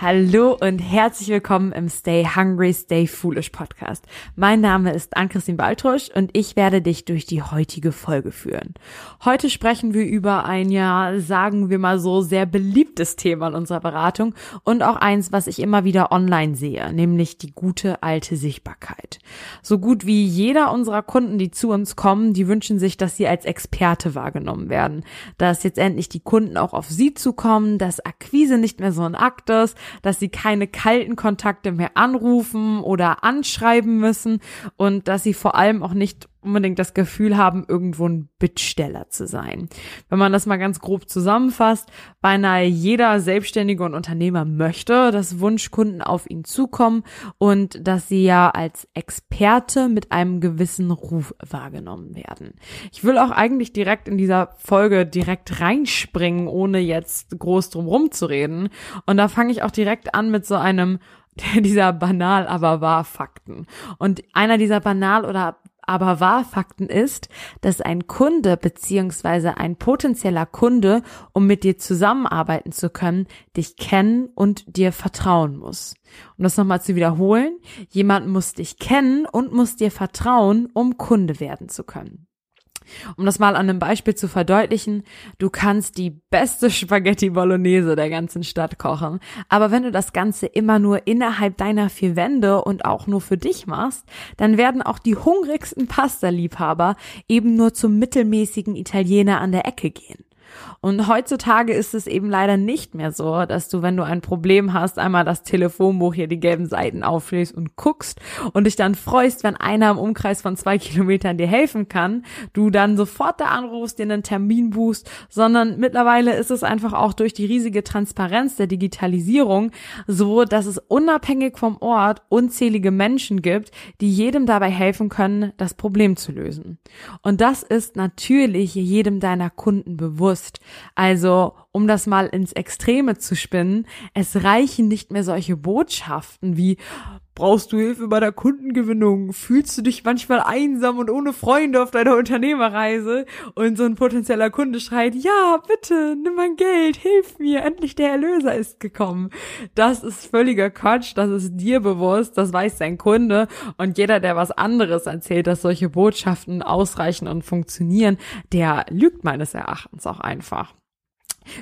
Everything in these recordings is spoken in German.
Hallo und herzlich willkommen im Stay Hungry, Stay Foolish Podcast. Mein Name ist Ann-Christine Baltrusch und ich werde dich durch die heutige Folge führen. Heute sprechen wir über ein ja, sagen wir mal so, sehr beliebtes Thema in unserer Beratung und auch eins, was ich immer wieder online sehe, nämlich die gute alte Sichtbarkeit. So gut wie jeder unserer Kunden, die zu uns kommen, die wünschen sich, dass sie als Experte wahrgenommen werden, dass jetzt endlich die Kunden auch auf sie zukommen, dass Akquise nicht mehr so ein Akt ist, dass sie keine kalten Kontakte mehr anrufen oder anschreiben müssen und dass sie vor allem auch nicht unbedingt das Gefühl haben, irgendwo ein Bittsteller zu sein. Wenn man das mal ganz grob zusammenfasst, beinahe jeder Selbstständige und Unternehmer möchte, dass Wunschkunden auf ihn zukommen und dass sie ja als Experte mit einem gewissen Ruf wahrgenommen werden. Ich will auch eigentlich direkt in dieser Folge direkt reinspringen, ohne jetzt groß drum rumzureden. Und da fange ich auch direkt an mit so einem dieser banal aber wahr Fakten. Und einer dieser banal oder aber Wahrfakten ist, dass ein Kunde beziehungsweise ein potenzieller Kunde, um mit dir zusammenarbeiten zu können, dich kennen und dir vertrauen muss. Um das nochmal zu wiederholen, jemand muss dich kennen und muss dir vertrauen, um Kunde werden zu können. Um das mal an einem Beispiel zu verdeutlichen, du kannst die beste Spaghetti Bolognese der ganzen Stadt kochen, aber wenn du das Ganze immer nur innerhalb deiner vier Wände und auch nur für dich machst, dann werden auch die hungrigsten Pasta-Liebhaber eben nur zum mittelmäßigen Italiener an der Ecke gehen. Und heutzutage ist es eben leider nicht mehr so, dass du, wenn du ein Problem hast, einmal das Telefonbuch hier die gelben Seiten aufschlägst und guckst und dich dann freust, wenn einer im Umkreis von zwei Kilometern dir helfen kann, du dann sofort da anrufst, dir einen Termin buchst, sondern mittlerweile ist es einfach auch durch die riesige Transparenz der Digitalisierung so, dass es unabhängig vom Ort unzählige Menschen gibt, die jedem dabei helfen können, das Problem zu lösen. Und das ist natürlich jedem deiner Kunden bewusst. Also, um das mal ins Extreme zu spinnen, es reichen nicht mehr solche Botschaften wie Brauchst du Hilfe bei der Kundengewinnung? Fühlst du dich manchmal einsam und ohne Freunde auf deiner Unternehmerreise? Und so ein potenzieller Kunde schreit, ja, bitte, nimm mein Geld, hilf mir, endlich der Erlöser ist gekommen. Das ist völliger Quatsch, das ist dir bewusst, das weiß dein Kunde. Und jeder, der was anderes erzählt, dass solche Botschaften ausreichen und funktionieren, der lügt meines Erachtens auch einfach.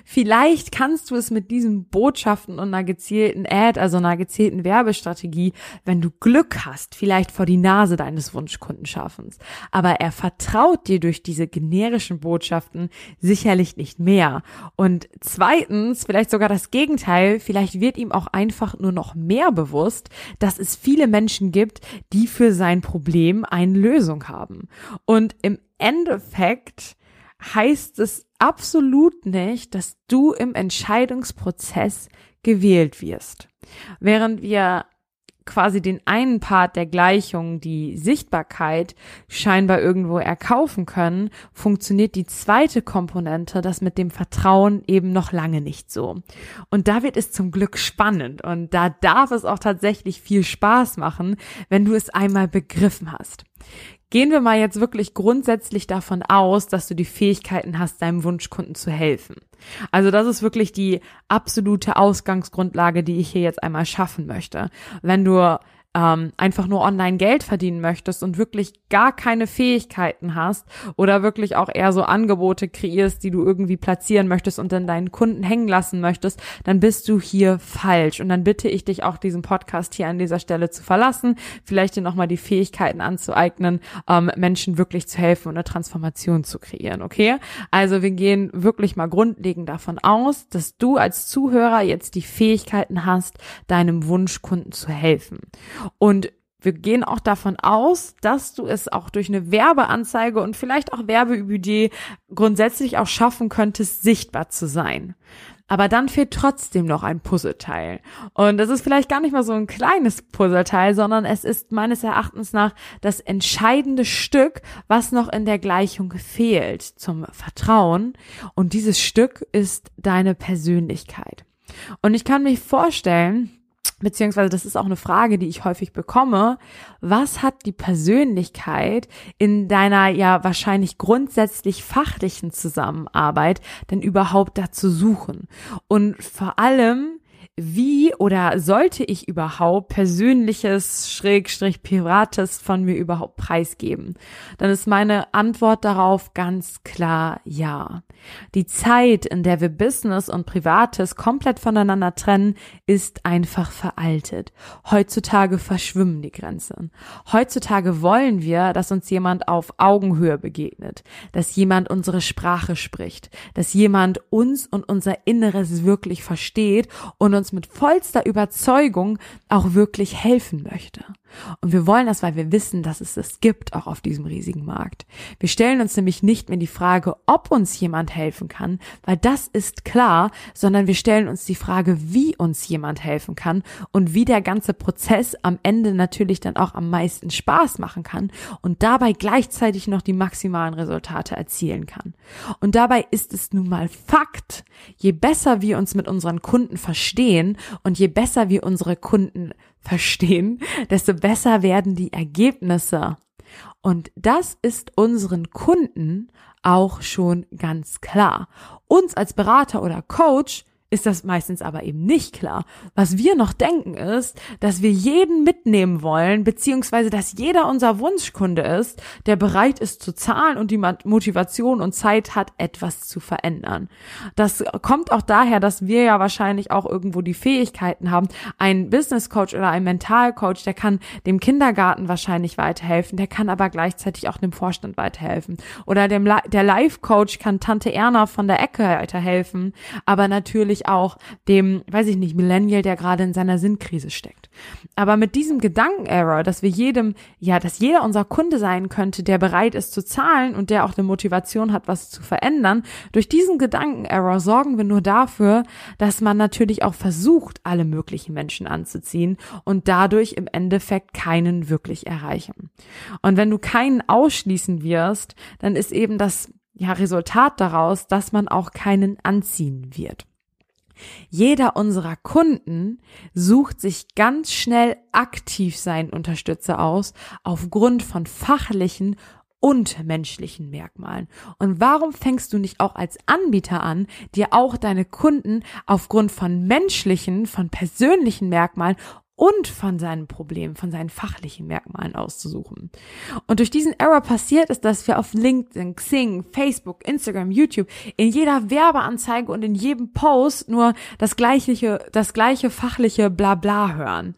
Vielleicht kannst du es mit diesen Botschaften und einer gezielten Ad, also einer gezielten Werbestrategie, wenn du Glück hast, vielleicht vor die Nase deines Wunschkunden schaffen. Aber er vertraut dir durch diese generischen Botschaften sicherlich nicht mehr. Und zweitens, vielleicht sogar das Gegenteil, vielleicht wird ihm auch einfach nur noch mehr bewusst, dass es viele Menschen gibt, die für sein Problem eine Lösung haben. Und im Endeffekt heißt es absolut nicht, dass du im Entscheidungsprozess gewählt wirst. Während wir quasi den einen Part der Gleichung, die Sichtbarkeit, scheinbar irgendwo erkaufen können, funktioniert die zweite Komponente, das mit dem Vertrauen eben noch lange nicht so. Und da wird es zum Glück spannend und da darf es auch tatsächlich viel Spaß machen, wenn du es einmal begriffen hast. Gehen wir mal jetzt wirklich grundsätzlich davon aus, dass du die Fähigkeiten hast, deinem Wunschkunden zu helfen. Also das ist wirklich die absolute Ausgangsgrundlage, die ich hier jetzt einmal schaffen möchte. Wenn du ähm, einfach nur online Geld verdienen möchtest und wirklich gar keine Fähigkeiten hast oder wirklich auch eher so Angebote kreierst, die du irgendwie platzieren möchtest und dann deinen Kunden hängen lassen möchtest, dann bist du hier falsch. Und dann bitte ich dich auch, diesen Podcast hier an dieser Stelle zu verlassen, vielleicht dir nochmal die Fähigkeiten anzueignen, ähm, Menschen wirklich zu helfen und eine Transformation zu kreieren, okay? Also wir gehen wirklich mal grundlegend davon aus, dass du als Zuhörer jetzt die Fähigkeiten hast, deinem Wunschkunden zu helfen. Und Wir gehen auch davon aus, dass du es auch durch eine Werbeanzeige und vielleicht auch Werbebudget grundsätzlich auch schaffen könntest, sichtbar zu sein. Aber dann fehlt trotzdem noch ein Puzzleteil. Und das ist vielleicht gar nicht mal so ein kleines Puzzleteil, sondern es ist meines Erachtens nach das entscheidende Stück, was noch in der Gleichung fehlt zum Vertrauen. Und dieses Stück ist deine Persönlichkeit. Und ich kann mich vorstellen, beziehungsweise das ist auch eine Frage, die ich häufig bekomme, was hat die Persönlichkeit in deiner ja wahrscheinlich grundsätzlich fachlichen Zusammenarbeit denn überhaupt dazu suchen? Und vor allem, wie oder sollte ich überhaupt persönliches, schrägstrich privates von mir überhaupt preisgeben? Dann ist meine Antwort darauf ganz klar ja. Die Zeit, in der wir Business und Privates komplett voneinander trennen, ist einfach veraltet. Heutzutage verschwimmen die Grenzen. Heutzutage wollen wir, dass uns jemand auf Augenhöhe begegnet, dass jemand unsere Sprache spricht, dass jemand uns und unser Inneres wirklich versteht und uns uns mit vollster Überzeugung auch wirklich helfen möchte. Und wir wollen das, weil wir wissen, dass es es gibt, auch auf diesem riesigen Markt. Wir stellen uns nämlich nicht mehr die Frage, ob uns jemand helfen kann, weil das ist klar, sondern wir stellen uns die Frage, wie uns jemand helfen kann und wie der ganze Prozess am Ende natürlich dann auch am meisten Spaß machen kann und dabei gleichzeitig noch die maximalen Resultate erzielen kann. Und dabei ist es nun mal Fakt, je besser wir uns mit unseren Kunden verstehen und je besser wir unsere Kunden verstehen, desto besser werden die Ergebnisse. Und das ist unseren Kunden auch schon ganz klar. Uns als Berater oder Coach ist das meistens aber eben nicht klar. Was wir noch denken ist, dass wir jeden mitnehmen wollen, beziehungsweise dass jeder unser Wunschkunde ist, der bereit ist zu zahlen und die Motivation und Zeit hat, etwas zu verändern. Das kommt auch daher, dass wir ja wahrscheinlich auch irgendwo die Fähigkeiten haben. Ein Business Coach oder ein Mental Coach, der kann dem Kindergarten wahrscheinlich weiterhelfen, der kann aber gleichzeitig auch dem Vorstand weiterhelfen. Oder dem, der Life Coach kann Tante Erna von der Ecke weiterhelfen, aber natürlich natürlich auch dem, weiß ich nicht, Millennial, der gerade in seiner Sinnkrise steckt. Aber mit diesem Gedankenerror, dass wir jedem, ja, dass jeder unser Kunde sein könnte, der bereit ist zu zahlen und der auch eine Motivation hat, was zu verändern, durch diesen Gedankenerror sorgen wir nur dafür, dass man natürlich auch versucht, alle möglichen Menschen anzuziehen und dadurch im Endeffekt keinen wirklich erreichen. Und wenn du keinen ausschließen wirst, dann ist eben das ja, Resultat daraus, dass man auch keinen anziehen wird. Jeder unserer Kunden sucht sich ganz schnell aktiv seinen Unterstützer aus aufgrund von fachlichen und menschlichen Merkmalen. Und warum fängst du nicht auch als Anbieter an, dir auch deine Kunden aufgrund von menschlichen, von persönlichen Merkmalen und von seinen Problemen, von seinen fachlichen Merkmalen auszusuchen. Und durch diesen Error passiert ist, dass wir auf LinkedIn, Xing, Facebook, Instagram, YouTube in jeder Werbeanzeige und in jedem Post nur das gleiche, das gleiche fachliche Blabla hören.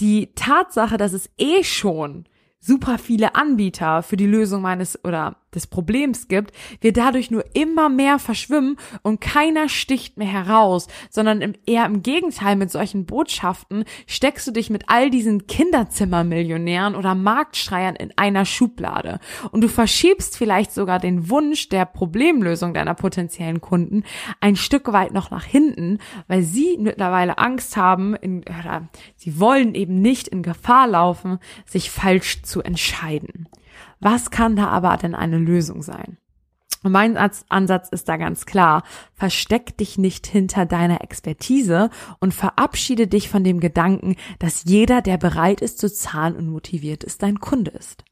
Die Tatsache, dass es eh schon super viele Anbieter für die Lösung meines oder des Problems gibt, wir dadurch nur immer mehr verschwimmen und keiner sticht mehr heraus, sondern eher im Gegenteil mit solchen Botschaften steckst du dich mit all diesen Kinderzimmermillionären oder Marktschreiern in einer Schublade und du verschiebst vielleicht sogar den Wunsch der Problemlösung deiner potenziellen Kunden ein Stück weit noch nach hinten, weil sie mittlerweile Angst haben, in, oder sie wollen eben nicht in Gefahr laufen, sich falsch zu entscheiden. Was kann da aber denn eine Lösung sein? Mein Ansatz ist da ganz klar. Versteck dich nicht hinter deiner Expertise und verabschiede dich von dem Gedanken, dass jeder, der bereit ist zu zahlen und motiviert ist, dein Kunde ist.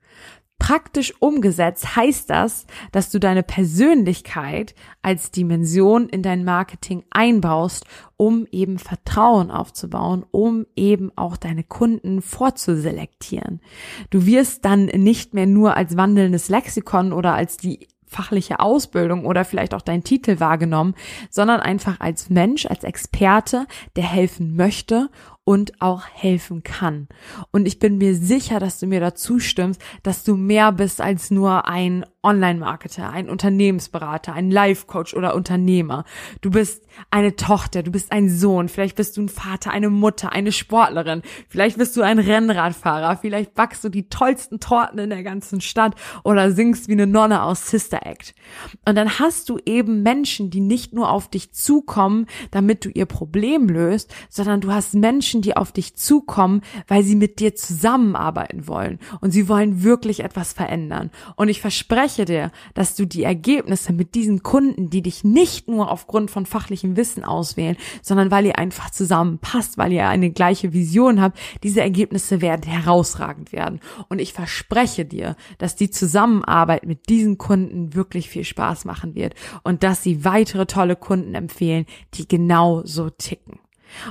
Praktisch umgesetzt heißt das, dass du deine Persönlichkeit als Dimension in dein Marketing einbaust, um eben Vertrauen aufzubauen, um eben auch deine Kunden vorzuselektieren. Du wirst dann nicht mehr nur als wandelndes Lexikon oder als die fachliche Ausbildung oder vielleicht auch dein Titel wahrgenommen, sondern einfach als Mensch, als Experte, der helfen möchte und auch helfen kann. Und ich bin mir sicher, dass du mir dazu stimmst, dass du mehr bist als nur ein Online-Marketer, ein Unternehmensberater, ein Life-Coach oder Unternehmer. Du bist eine Tochter, du bist ein Sohn, vielleicht bist du ein Vater, eine Mutter, eine Sportlerin, vielleicht bist du ein Rennradfahrer, vielleicht backst du die tollsten Torten in der ganzen Stadt oder singst wie eine Nonne aus Sister Act. Und dann hast du eben Menschen, die nicht nur auf dich zukommen, damit du ihr Problem löst, sondern du hast Menschen, die auf dich zukommen, weil sie mit dir zusammenarbeiten wollen und sie wollen wirklich etwas verändern. Und ich verspreche verspreche dir, dass du die Ergebnisse mit diesen Kunden, die dich nicht nur aufgrund von fachlichem Wissen auswählen, sondern weil ihr einfach zusammenpasst, weil ihr eine gleiche Vision habt, diese Ergebnisse werden herausragend werden. Und ich verspreche dir, dass die Zusammenarbeit mit diesen Kunden wirklich viel Spaß machen wird und dass sie weitere tolle Kunden empfehlen, die genau so ticken.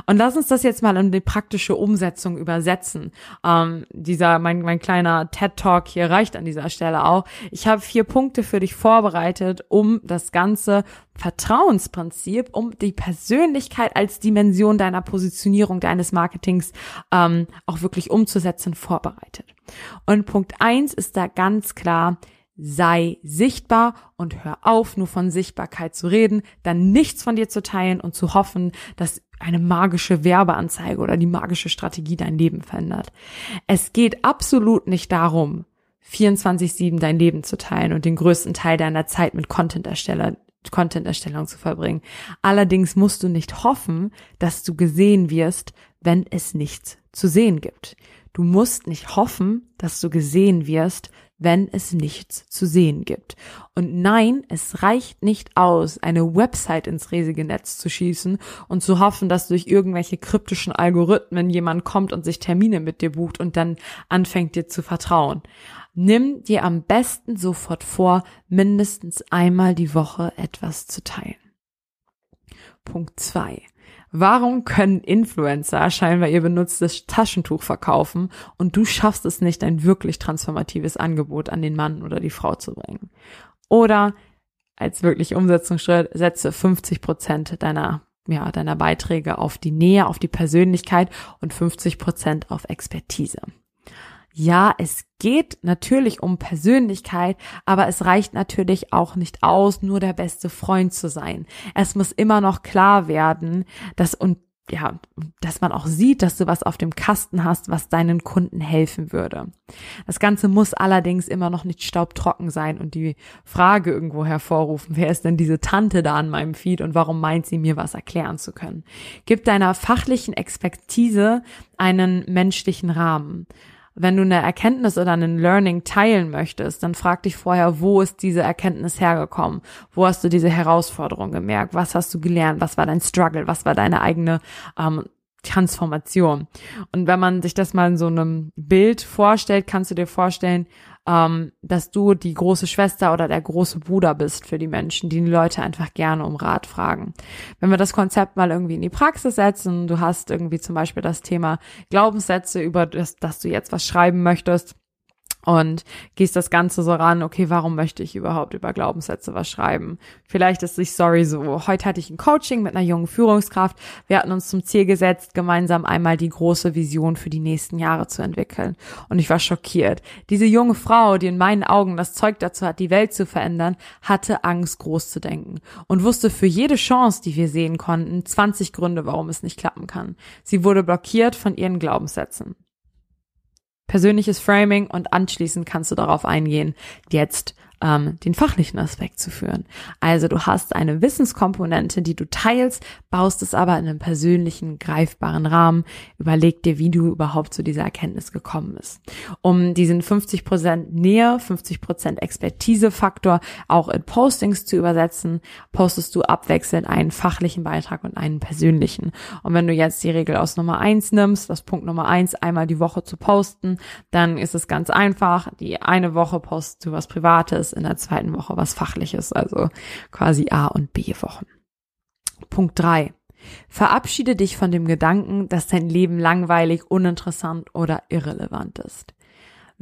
Und lass uns das jetzt mal in die praktische Umsetzung übersetzen. Ähm, dieser, mein, mein kleiner TED-Talk hier reicht an dieser Stelle auch. Ich habe vier Punkte für dich vorbereitet, um das ganze Vertrauensprinzip, um die Persönlichkeit als Dimension deiner Positionierung, deines Marketings ähm, auch wirklich umzusetzen, vorbereitet. Und Punkt eins ist da ganz klar, sei sichtbar und hör auf, nur von Sichtbarkeit zu reden, dann nichts von dir zu teilen und zu hoffen, dass eine magische Werbeanzeige oder die magische Strategie dein Leben verändert. Es geht absolut nicht darum, 24-7 dein Leben zu teilen und den größten Teil deiner Zeit mit Content-Ersteller Content-Erstellung zu verbringen. Allerdings musst du nicht hoffen, dass du gesehen wirst, wenn es nichts zu sehen gibt. Du musst nicht hoffen, dass du gesehen wirst, wenn es nichts zu sehen gibt. Und nein, es reicht nicht aus, eine Website ins riesige Netz zu schießen und zu hoffen, dass durch irgendwelche kryptischen Algorithmen jemand kommt und sich Termine mit dir bucht und dann anfängt dir zu vertrauen. Nimm dir am besten sofort vor, mindestens einmal die Woche etwas zu teilen. Punkt zwei. Warum können Influencer scheinbar ihr benutztes Taschentuch verkaufen und du schaffst es nicht, ein wirklich transformatives Angebot an den Mann oder die Frau zu bringen? Oder als wirklich Umsetzungsschritt setze 50 Prozent deiner ja, deiner Beiträge auf die Nähe, auf die Persönlichkeit und 50 Prozent auf Expertise. Ja, es geht natürlich um Persönlichkeit, aber es reicht natürlich auch nicht aus, nur der beste Freund zu sein. Es muss immer noch klar werden, dass und ja, dass man auch sieht, dass du was auf dem Kasten hast, was deinen Kunden helfen würde. Das Ganze muss allerdings immer noch nicht staubtrocken sein und die Frage irgendwo hervorrufen, wer ist denn diese Tante da an meinem Feed und warum meint sie mir was erklären zu können? Gib deiner fachlichen Expertise einen menschlichen Rahmen wenn du eine Erkenntnis oder einen Learning teilen möchtest, dann frag dich vorher, wo ist diese Erkenntnis hergekommen? Wo hast du diese Herausforderung gemerkt? Was hast du gelernt? Was war dein Struggle? Was war deine eigene ähm, Transformation? Und wenn man sich das mal in so einem Bild vorstellt, kannst du dir vorstellen, ähm, dass du die große Schwester oder der große Bruder bist für die Menschen, die die Leute einfach gerne um Rat fragen. Wenn wir das Konzept mal irgendwie in die Praxis setzen, du hast irgendwie zum Beispiel das Thema Glaubenssätze, über das, dass du jetzt was schreiben möchtest, und gehst das Ganze so ran, okay, warum möchte ich überhaupt über Glaubenssätze was schreiben? Vielleicht ist sich sorry so. Heute hatte ich ein Coaching mit einer jungen Führungskraft. Wir hatten uns zum Ziel gesetzt, gemeinsam einmal die große Vision für die nächsten Jahre zu entwickeln. Und ich war schockiert. Diese junge Frau, die in meinen Augen das Zeug dazu hat, die Welt zu verändern, hatte Angst, groß zu denken und wusste für jede Chance, die wir sehen konnten, 20 Gründe, warum es nicht klappen kann. Sie wurde blockiert von ihren Glaubenssätzen persönliches Framing und anschließend kannst du darauf eingehen, jetzt ähm, den fachlichen Aspekt zu führen. Also du hast eine Wissenskomponente, die du teilst, baust es aber in einem persönlichen, greifbaren Rahmen. Überleg dir, wie du überhaupt zu dieser Erkenntnis gekommen bist. Um diesen 50% Nähe, 50% Expertise-Faktor auch in Postings zu übersetzen, postest du abwechselnd einen fachlichen Beitrag und einen persönlichen. Und wenn du jetzt die Regel aus Nummer eins nimmst, das Punkt Nummer eins, einmal die Woche zu posten, dann ist es ganz einfach. Die eine Woche postest du was Privates, in der zweiten Woche was Fachliches, also quasi A und B Wochen. Punkt drei: Verabschiede dich von dem Gedanken, dass dein Leben langweilig, uninteressant oder irrelevant ist.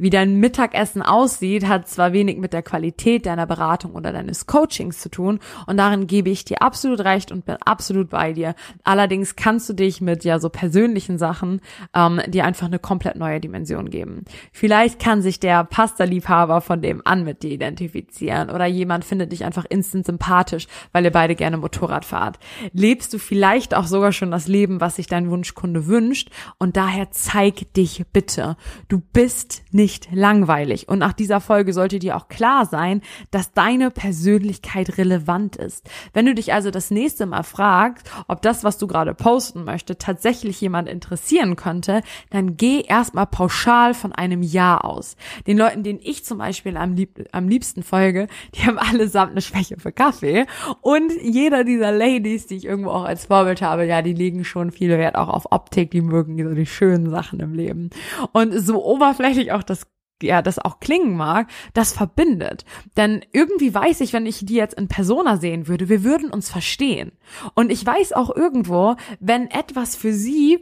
Wie dein Mittagessen aussieht, hat zwar wenig mit der Qualität deiner Beratung oder deines Coachings zu tun und darin gebe ich dir absolut recht und bin absolut bei dir. Allerdings kannst du dich mit ja so persönlichen Sachen ähm, dir einfach eine komplett neue Dimension geben. Vielleicht kann sich der Pasta-Liebhaber von dem an mit dir identifizieren oder jemand findet dich einfach instant sympathisch, weil ihr beide gerne Motorrad fahrt. Lebst du vielleicht auch sogar schon das Leben, was sich dein Wunschkunde wünscht und daher zeig dich bitte. Du bist nicht nicht langweilig. Und nach dieser Folge sollte dir auch klar sein, dass deine Persönlichkeit relevant ist. Wenn du dich also das nächste Mal fragst, ob das, was du gerade posten möchtest, tatsächlich jemand interessieren könnte, dann geh erstmal pauschal von einem Ja aus. Den Leuten, denen ich zum Beispiel am, lieb am liebsten folge, die haben allesamt eine Schwäche für Kaffee. Und jeder dieser Ladies, die ich irgendwo auch als Vorbild habe, ja, die legen schon viel Wert auch auf Optik, die mögen so die schönen Sachen im Leben. Und so oberflächlich auch das ja, das auch klingen mag, das verbindet. Denn irgendwie weiß ich, wenn ich die jetzt in Persona sehen würde, wir würden uns verstehen. Und ich weiß auch irgendwo, wenn etwas für sie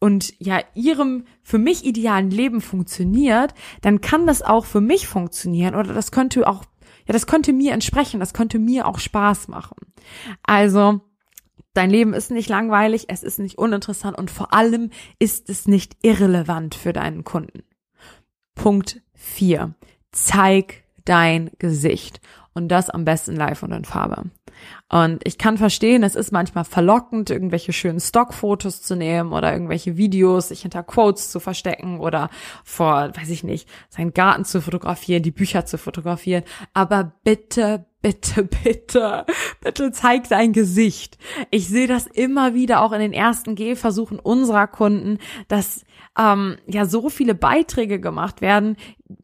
und ja ihrem für mich idealen Leben funktioniert, dann kann das auch für mich funktionieren oder das könnte auch ja, das könnte mir entsprechen, das könnte mir auch Spaß machen. Also Dein Leben ist nicht langweilig, es ist nicht uninteressant und vor allem ist es nicht irrelevant für deinen Kunden. Punkt 4. Zeig dein Gesicht. Und das am besten live und in Farbe. Und ich kann verstehen, es ist manchmal verlockend, irgendwelche schönen Stockfotos zu nehmen oder irgendwelche Videos, sich hinter Quotes zu verstecken oder vor, weiß ich nicht, seinen Garten zu fotografieren, die Bücher zu fotografieren. Aber bitte, bitte, bitte, bitte zeig dein Gesicht. Ich sehe das immer wieder auch in den ersten Gehversuchen unserer Kunden, dass ähm, ja so viele Beiträge gemacht werden,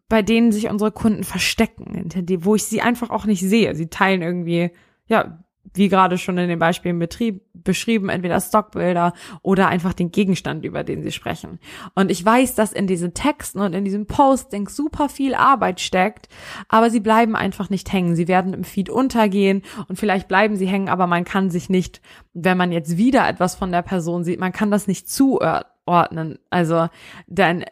bei denen sich unsere Kunden verstecken, wo ich sie einfach auch nicht sehe. Sie teilen irgendwie, ja, wie gerade schon in den Beispielen Betrieb, beschrieben, entweder Stockbilder oder einfach den Gegenstand, über den sie sprechen. Und ich weiß, dass in diesen Texten und in diesem Posting super viel Arbeit steckt, aber sie bleiben einfach nicht hängen. Sie werden im Feed untergehen und vielleicht bleiben sie hängen, aber man kann sich nicht, wenn man jetzt wieder etwas von der Person sieht, man kann das nicht zuordnen. Also dein,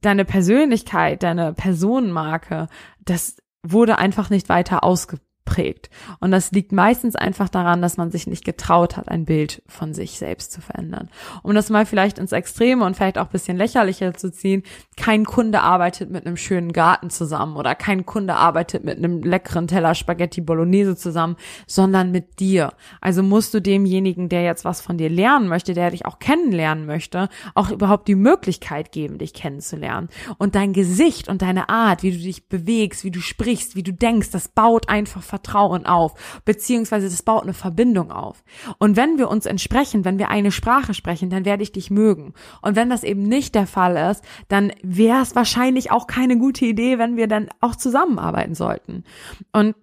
deine Persönlichkeit, deine Personenmarke, das wurde einfach nicht weiter ausgeprägt prägt. Und das liegt meistens einfach daran, dass man sich nicht getraut hat, ein Bild von sich selbst zu verändern. Um das mal vielleicht ins Extreme und vielleicht auch bisschen lächerlicher zu ziehen, kein Kunde arbeitet mit einem schönen Garten zusammen oder kein Kunde arbeitet mit einem leckeren Teller Spaghetti Bolognese zusammen, sondern mit dir. Also musst du demjenigen, der jetzt was von dir lernen möchte, der dich auch kennenlernen möchte, auch überhaupt die Möglichkeit geben, dich kennenzulernen. Und dein Gesicht und deine Art, wie du dich bewegst, wie du sprichst, wie du denkst, das baut einfach Vertrauen auf, beziehungsweise das baut eine Verbindung auf. Und wenn wir uns entsprechen, wenn wir eine Sprache sprechen, dann werde ich dich mögen. Und wenn das eben nicht der Fall ist, dann wäre es wahrscheinlich auch keine gute Idee, wenn wir dann auch zusammenarbeiten sollten. Und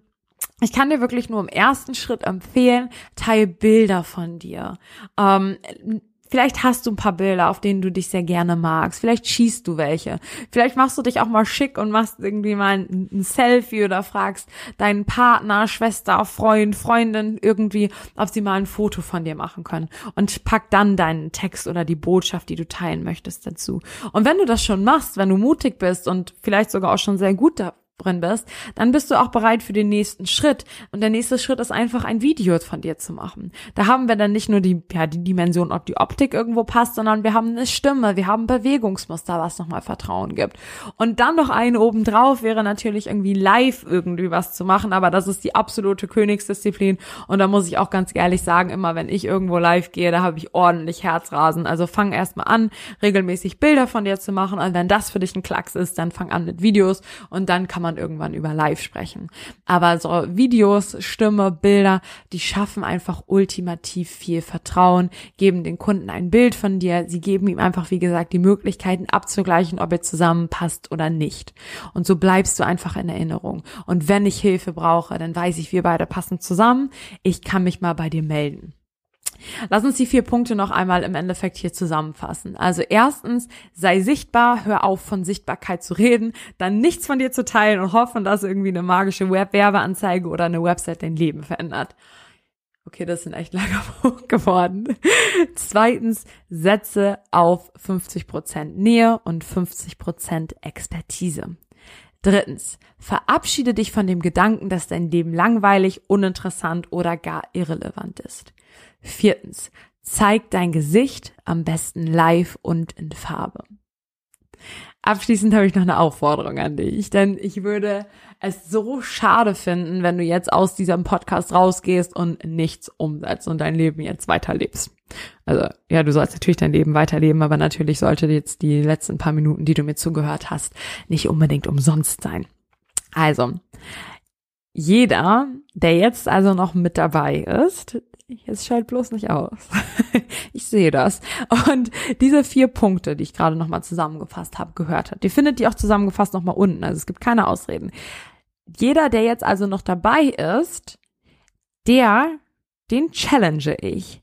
ich kann dir wirklich nur im ersten Schritt empfehlen, teil Bilder von dir. Ähm, Vielleicht hast du ein paar Bilder, auf denen du dich sehr gerne magst. Vielleicht schießt du welche. Vielleicht machst du dich auch mal schick und machst irgendwie mal ein, Selfie oder fragst deinen Partner, Schwester, Freund, Freundin irgendwie, ob sie mal ein Foto von dir machen können. Und pack dann deinen Text oder die Botschaft, die du teilen möchtest, dazu. Und wenn du das schon machst, wenn du mutig bist und vielleicht sogar auch schon sehr gut da drin bist, dann bist du auch bereit für den nächsten Schritt. Und der nächste Schritt ist einfach ein Video von dir zu machen. Da haben wir dann nicht nur die, ja, die Dimension, ob die Optik irgendwo passt, sondern wir haben eine Stimme, wir haben Bewegungsmuster, was nochmal Vertrauen gibt. Und dann noch einen obendrauf wäre natürlich irgendwie live irgendwie was zu machen, aber das ist die absolute Königsdisziplin. Und da muss ich auch ganz ehrlich sagen, immer wenn ich irgendwo live gehe, da habe ich ordentlich Herzrasen. Also fang erstmal an, regelmäßig Bilder von dir zu machen. Und wenn das für dich ein Klacks ist, dann fang an mit Videos und dann kann man man irgendwann über Live sprechen. Aber so Videos, Stimme, Bilder, die schaffen einfach ultimativ viel Vertrauen, geben den Kunden ein Bild von dir, sie geben ihm einfach, wie gesagt, die Möglichkeiten abzugleichen, ob er zusammenpasst oder nicht. Und so bleibst du einfach in Erinnerung. Und wenn ich Hilfe brauche, dann weiß ich, wir beide passen zusammen. Ich kann mich mal bei dir melden. Lass uns die vier Punkte noch einmal im Endeffekt hier zusammenfassen. Also erstens, sei sichtbar, hör auf von Sichtbarkeit zu reden, dann nichts von dir zu teilen und hoffen, dass irgendwie eine magische Web-Werbeanzeige oder eine Website dein Leben verändert. Okay, das sind echt langer geworden. Zweitens, setze auf 50% Nähe und 50% Expertise. Drittens, verabschiede dich von dem Gedanken, dass dein Leben langweilig, uninteressant oder gar irrelevant ist. Viertens, zeig dein Gesicht am besten live und in Farbe. Abschließend habe ich noch eine Aufforderung an dich, denn ich würde es so schade finden, wenn du jetzt aus diesem Podcast rausgehst und nichts umsetzt und dein Leben jetzt weiterlebst. Also ja, du sollst natürlich dein Leben weiterleben, aber natürlich sollte jetzt die letzten paar Minuten, die du mir zugehört hast, nicht unbedingt umsonst sein. Also, jeder, der jetzt also noch mit dabei ist, es schaltet bloß nicht aus. ich sehe das. Und diese vier Punkte, die ich gerade nochmal zusammengefasst habe, gehört hat, die findet ihr auch zusammengefasst nochmal unten. Also es gibt keine Ausreden. Jeder, der jetzt also noch dabei ist, der, den challenge ich,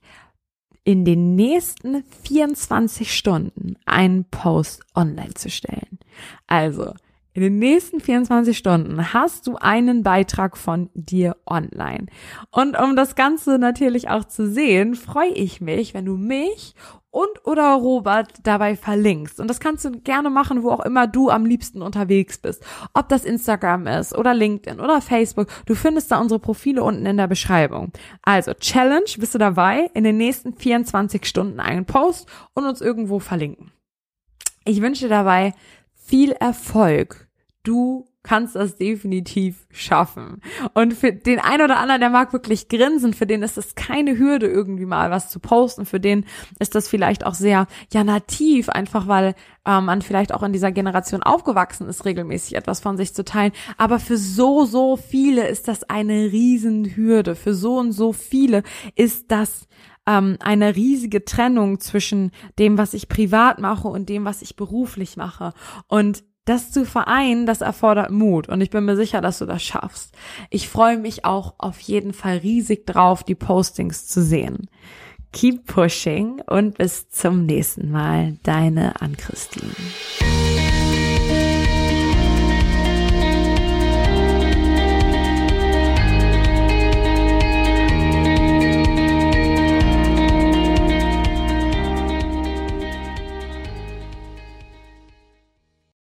in den nächsten 24 Stunden einen Post online zu stellen. Also, in den nächsten 24 Stunden hast du einen Beitrag von dir online. Und um das Ganze natürlich auch zu sehen, freue ich mich, wenn du mich und oder Robert dabei verlinkst. Und das kannst du gerne machen, wo auch immer du am liebsten unterwegs bist. Ob das Instagram ist oder LinkedIn oder Facebook. Du findest da unsere Profile unten in der Beschreibung. Also Challenge, bist du dabei? In den nächsten 24 Stunden einen Post und uns irgendwo verlinken. Ich wünsche dir dabei viel Erfolg du kannst das definitiv schaffen. Und für den einen oder anderen, der mag wirklich grinsen, für den ist es keine Hürde, irgendwie mal was zu posten. Für den ist das vielleicht auch sehr, ja, nativ, einfach weil ähm, man vielleicht auch in dieser Generation aufgewachsen ist, regelmäßig etwas von sich zu teilen. Aber für so, so viele ist das eine Riesenhürde. Für so und so viele ist das ähm, eine riesige Trennung zwischen dem, was ich privat mache und dem, was ich beruflich mache. Und das zu vereinen, das erfordert Mut und ich bin mir sicher, dass du das schaffst. Ich freue mich auch auf jeden Fall riesig drauf, die Postings zu sehen. Keep pushing und bis zum nächsten Mal. Deine Ann-Christine.